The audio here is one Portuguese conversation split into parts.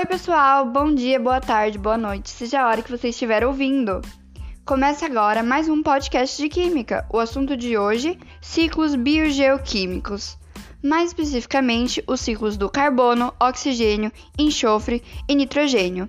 Oi, pessoal, bom dia, boa tarde, boa noite, seja a hora que você estiver ouvindo. Começa agora mais um podcast de Química. O assunto de hoje: ciclos biogeoquímicos. Mais especificamente, os ciclos do carbono, oxigênio, enxofre e nitrogênio.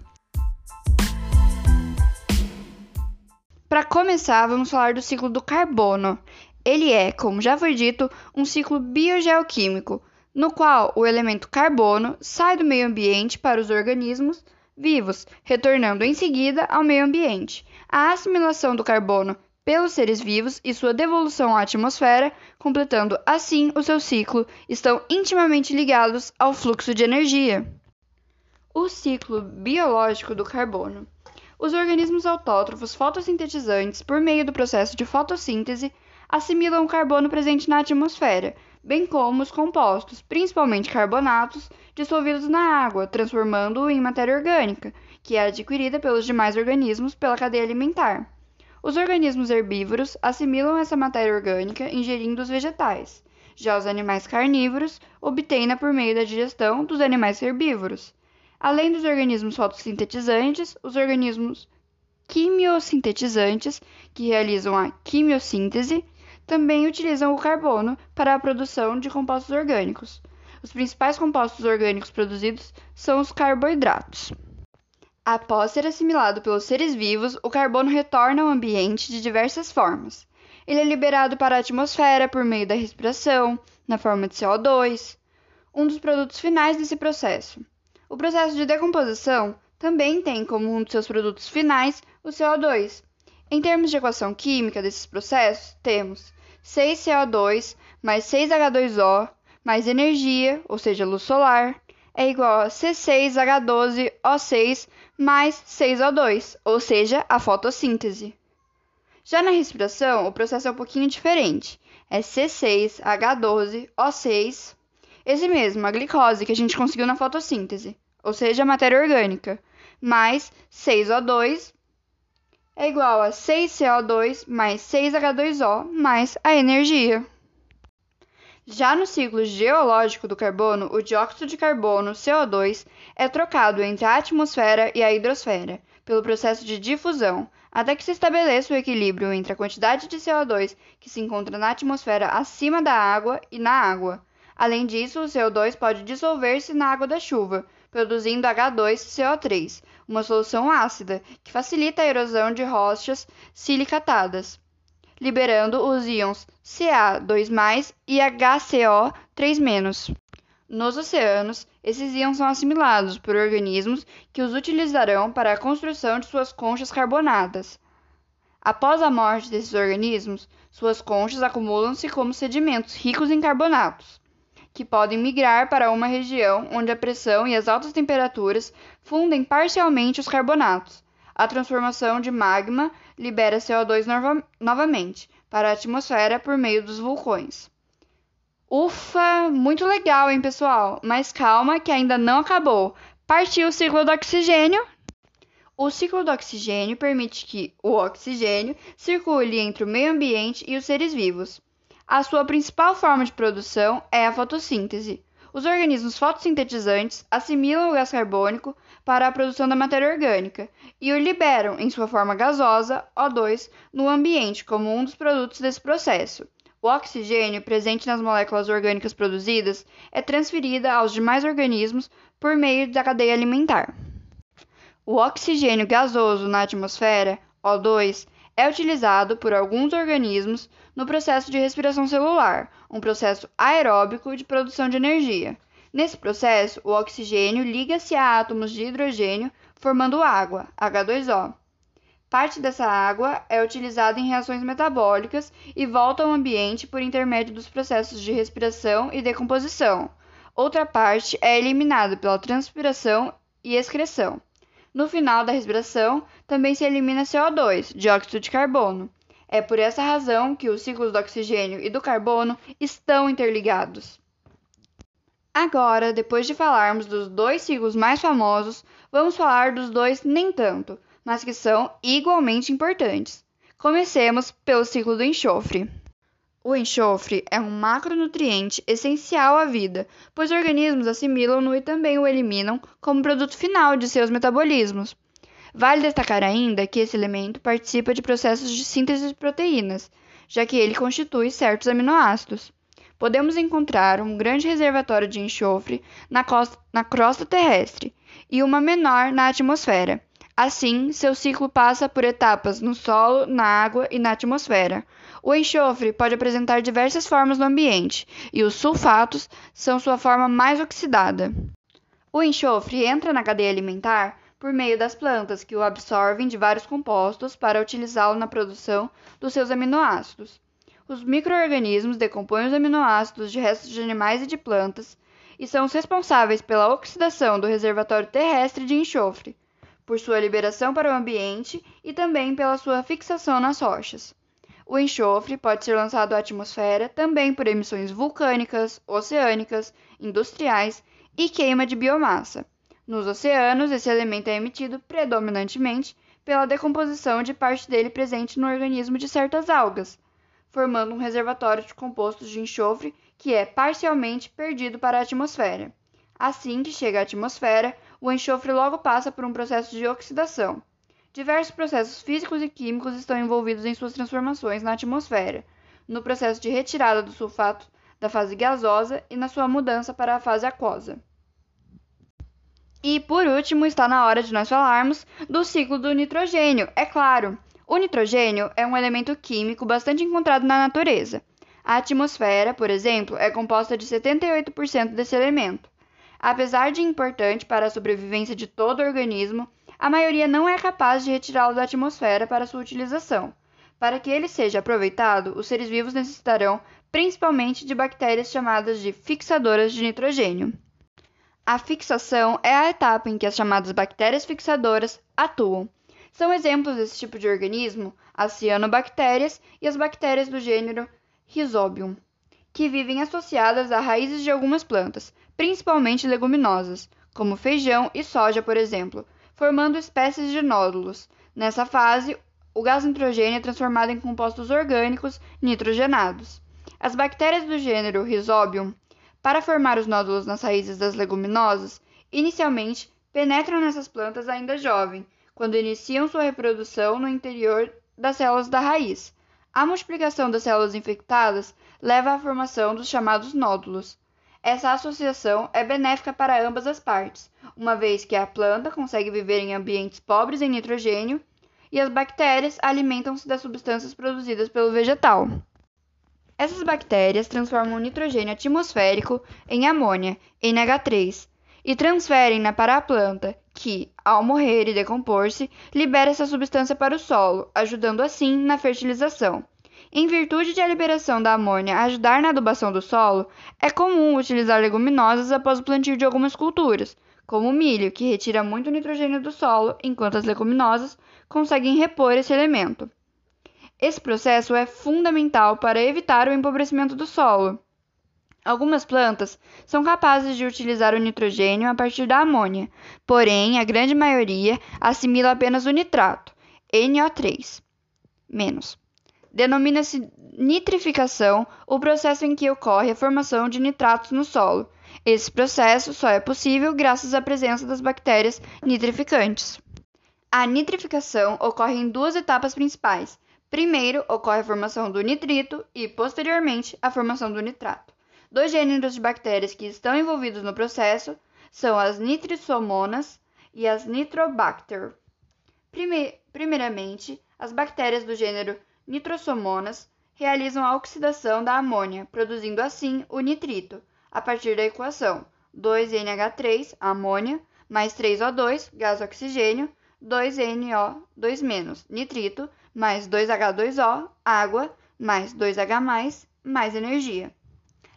Para começar, vamos falar do ciclo do carbono. Ele é, como já foi dito, um ciclo biogeoquímico no qual o elemento carbono sai do meio ambiente para os organismos vivos, retornando em seguida ao meio ambiente. A assimilação do carbono pelos seres vivos e sua devolução à atmosfera, completando assim o seu ciclo, estão intimamente ligados ao fluxo de energia. O ciclo biológico do carbono. Os organismos autótrofos fotossintetizantes, por meio do processo de fotossíntese, assimilam o carbono presente na atmosfera, bem como os compostos, principalmente carbonatos, dissolvidos na água, transformando-o em matéria orgânica, que é adquirida pelos demais organismos pela cadeia alimentar. Os organismos herbívoros assimilam essa matéria orgânica ingerindo os vegetais. Já os animais carnívoros obtêm-na por meio da digestão dos animais herbívoros. Além dos organismos fotossintetizantes, os organismos quimiosintetizantes, que realizam a quimiossíntese, também utilizam o carbono para a produção de compostos orgânicos. Os principais compostos orgânicos produzidos são os carboidratos. Após ser assimilado pelos seres vivos, o carbono retorna ao ambiente de diversas formas. Ele é liberado para a atmosfera por meio da respiração, na forma de CO2, um dos produtos finais desse processo. O processo de decomposição também tem como um de seus produtos finais o CO2. Em termos de equação química desses processos, temos 6CO2 mais 6H2O mais energia, ou seja, luz solar, é igual a C6H12O6 mais 6O2, ou seja, a fotossíntese. Já na respiração, o processo é um pouquinho diferente. É C6H12O6, esse mesmo, a glicose que a gente conseguiu na fotossíntese, ou seja, a matéria orgânica, mais 6O2 é igual a 6CO2 mais 6H2O mais a energia. Já no ciclo geológico do carbono, o dióxido de carbono, CO2, é trocado entre a atmosfera e a hidrosfera pelo processo de difusão, até que se estabeleça o equilíbrio entre a quantidade de CO2 que se encontra na atmosfera acima da água e na água. Além disso, o CO2 pode dissolver-se na água da chuva, produzindo H2CO3, uma solução ácida que facilita a erosão de rochas silicatadas, liberando os íons Ca2+ e HCO3-. Nos oceanos, esses íons são assimilados por organismos que os utilizarão para a construção de suas conchas carbonadas. Após a morte desses organismos, suas conchas acumulam-se como sedimentos ricos em carbonatos que podem migrar para uma região onde a pressão e as altas temperaturas fundem parcialmente os carbonatos. A transformação de magma libera CO2 nova novamente para a atmosfera por meio dos vulcões. Ufa, muito legal, hein, pessoal? Mas calma que ainda não acabou. Partiu o ciclo do oxigênio. O ciclo do oxigênio permite que o oxigênio circule entre o meio ambiente e os seres vivos. A sua principal forma de produção é a fotossíntese. Os organismos fotossintetizantes assimilam o gás carbônico para a produção da matéria orgânica e o liberam em sua forma gasosa, O2, no ambiente como um dos produtos desse processo. O oxigênio presente nas moléculas orgânicas produzidas é transferido aos demais organismos por meio da cadeia alimentar. O oxigênio gasoso na atmosfera, O2, é utilizado por alguns organismos no processo de respiração celular, um processo aeróbico de produção de energia. Nesse processo, o oxigênio liga-se a átomos de hidrogênio, formando água, H2O. Parte dessa água é utilizada em reações metabólicas e volta ao ambiente por intermédio dos processos de respiração e decomposição. Outra parte é eliminada pela transpiração e excreção. No final da respiração, também se elimina CO2, dióxido de carbono. É por essa razão que os ciclos do oxigênio e do carbono estão interligados. Agora, depois de falarmos dos dois ciclos mais famosos, vamos falar dos dois nem tanto, mas que são igualmente importantes. Comecemos pelo ciclo do enxofre. O enxofre é um macronutriente essencial à vida, pois organismos assimilam-no e também o eliminam como produto final de seus metabolismos. Vale destacar ainda que esse elemento participa de processos de síntese de proteínas, já que ele constitui certos aminoácidos. Podemos encontrar um grande reservatório de enxofre na, costa, na crosta terrestre e uma menor na atmosfera. Assim, seu ciclo passa por etapas no solo, na água e na atmosfera. O enxofre pode apresentar diversas formas no ambiente, e os sulfatos são sua forma mais oxidada. O enxofre entra na cadeia alimentar por meio das plantas, que o absorvem de vários compostos para utilizá-lo na produção dos seus aminoácidos. Os microorganismos decompõem os aminoácidos de restos de animais e de plantas e são os responsáveis pela oxidação do reservatório terrestre de enxofre, por sua liberação para o ambiente e também pela sua fixação nas rochas. O enxofre pode ser lançado à atmosfera também por emissões vulcânicas, oceânicas, industriais e queima de biomassa. Nos oceanos, esse elemento é emitido predominantemente pela decomposição de parte dele presente no organismo de certas algas, formando um reservatório de compostos de enxofre que é parcialmente perdido para a atmosfera. Assim que chega à atmosfera, o enxofre logo passa por um processo de oxidação, Diversos processos físicos e químicos estão envolvidos em suas transformações na atmosfera, no processo de retirada do sulfato da fase gasosa e na sua mudança para a fase aquosa. E por último, está na hora de nós falarmos do ciclo do nitrogênio. É claro, o nitrogênio é um elemento químico bastante encontrado na natureza. A atmosfera, por exemplo, é composta de 78% desse elemento. Apesar de importante para a sobrevivência de todo organismo, a maioria não é capaz de retirá-lo da atmosfera para sua utilização. Para que ele seja aproveitado, os seres vivos necessitarão principalmente de bactérias chamadas de fixadoras de nitrogênio. A fixação é a etapa em que as chamadas bactérias fixadoras atuam. São exemplos desse tipo de organismo as cianobactérias e as bactérias do gênero Rhizobium, que vivem associadas a raízes de algumas plantas, principalmente leguminosas, como feijão e soja, por exemplo, formando espécies de nódulos. Nessa fase, o gás nitrogênio é transformado em compostos orgânicos nitrogenados. As bactérias do gênero Rhizobium, para formar os nódulos nas raízes das leguminosas, inicialmente penetram nessas plantas ainda jovens, quando iniciam sua reprodução no interior das células da raiz. A multiplicação das células infectadas leva à formação dos chamados nódulos. Essa associação é benéfica para ambas as partes, uma vez que a planta consegue viver em ambientes pobres em nitrogênio e as bactérias alimentam-se das substâncias produzidas pelo vegetal. Essas bactérias transformam o nitrogênio atmosférico em amônia, NH3, e transferem-na para a planta, que, ao morrer e decompor-se, libera essa substância para o solo, ajudando assim na fertilização. Em virtude de a liberação da amônia ajudar na adubação do solo, é comum utilizar leguminosas após o plantio de algumas culturas, como o milho, que retira muito nitrogênio do solo, enquanto as leguminosas conseguem repor esse elemento. Esse processo é fundamental para evitar o empobrecimento do solo. Algumas plantas são capazes de utilizar o nitrogênio a partir da amônia, porém a grande maioria assimila apenas o nitrato, NO3-. Denomina-se nitrificação o processo em que ocorre a formação de nitratos no solo. Esse processo só é possível graças à presença das bactérias nitrificantes. A nitrificação ocorre em duas etapas principais. Primeiro, ocorre a formação do nitrito e, posteriormente, a formação do nitrato. Dois gêneros de bactérias que estão envolvidos no processo são as nitrisomonas e as nitrobacter. Primeiramente, as bactérias do gênero nitrosomonas realizam a oxidação da amônia, produzindo assim o nitrito, a partir da equação 2NH3, amônia, mais 3O2, gás oxigênio, 2NO2- nitrito, mais 2H2O, água, mais 2H+, mais energia.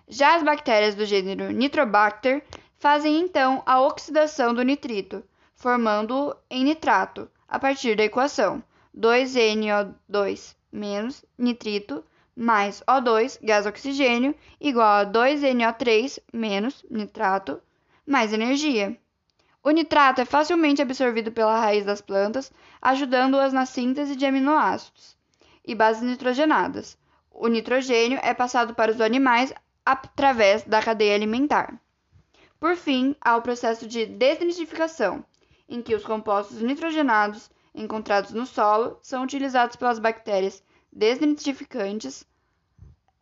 Já as bactérias do gênero Nitrobacter fazem então a oxidação do nitrito, formando-o em nitrato, a partir da equação 2NO2 menos nitrito mais O2, gás oxigênio, igual a 2NO3 menos nitrato mais energia. O nitrato é facilmente absorvido pela raiz das plantas, ajudando-as na síntese de aminoácidos e bases nitrogenadas. o nitrogênio é passado para os animais através da cadeia alimentar. Por fim, há o processo de desnitrificação, em que os compostos nitrogenados encontrados no solo são utilizados pelas bactérias desnitrificantes.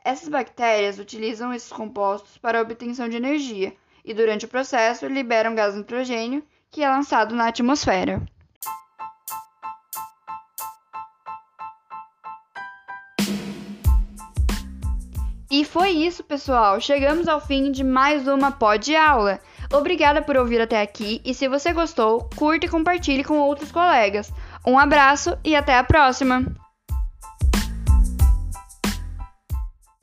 Essas bactérias utilizam esses compostos para a obtenção de energia e, durante o processo, liberam gás nitrogênio, que é lançado na atmosfera. E foi isso, pessoal. Chegamos ao fim de mais uma pod aula. Obrigada por ouvir até aqui e se você gostou, curta e compartilhe com outros colegas. Um abraço e até a próxima!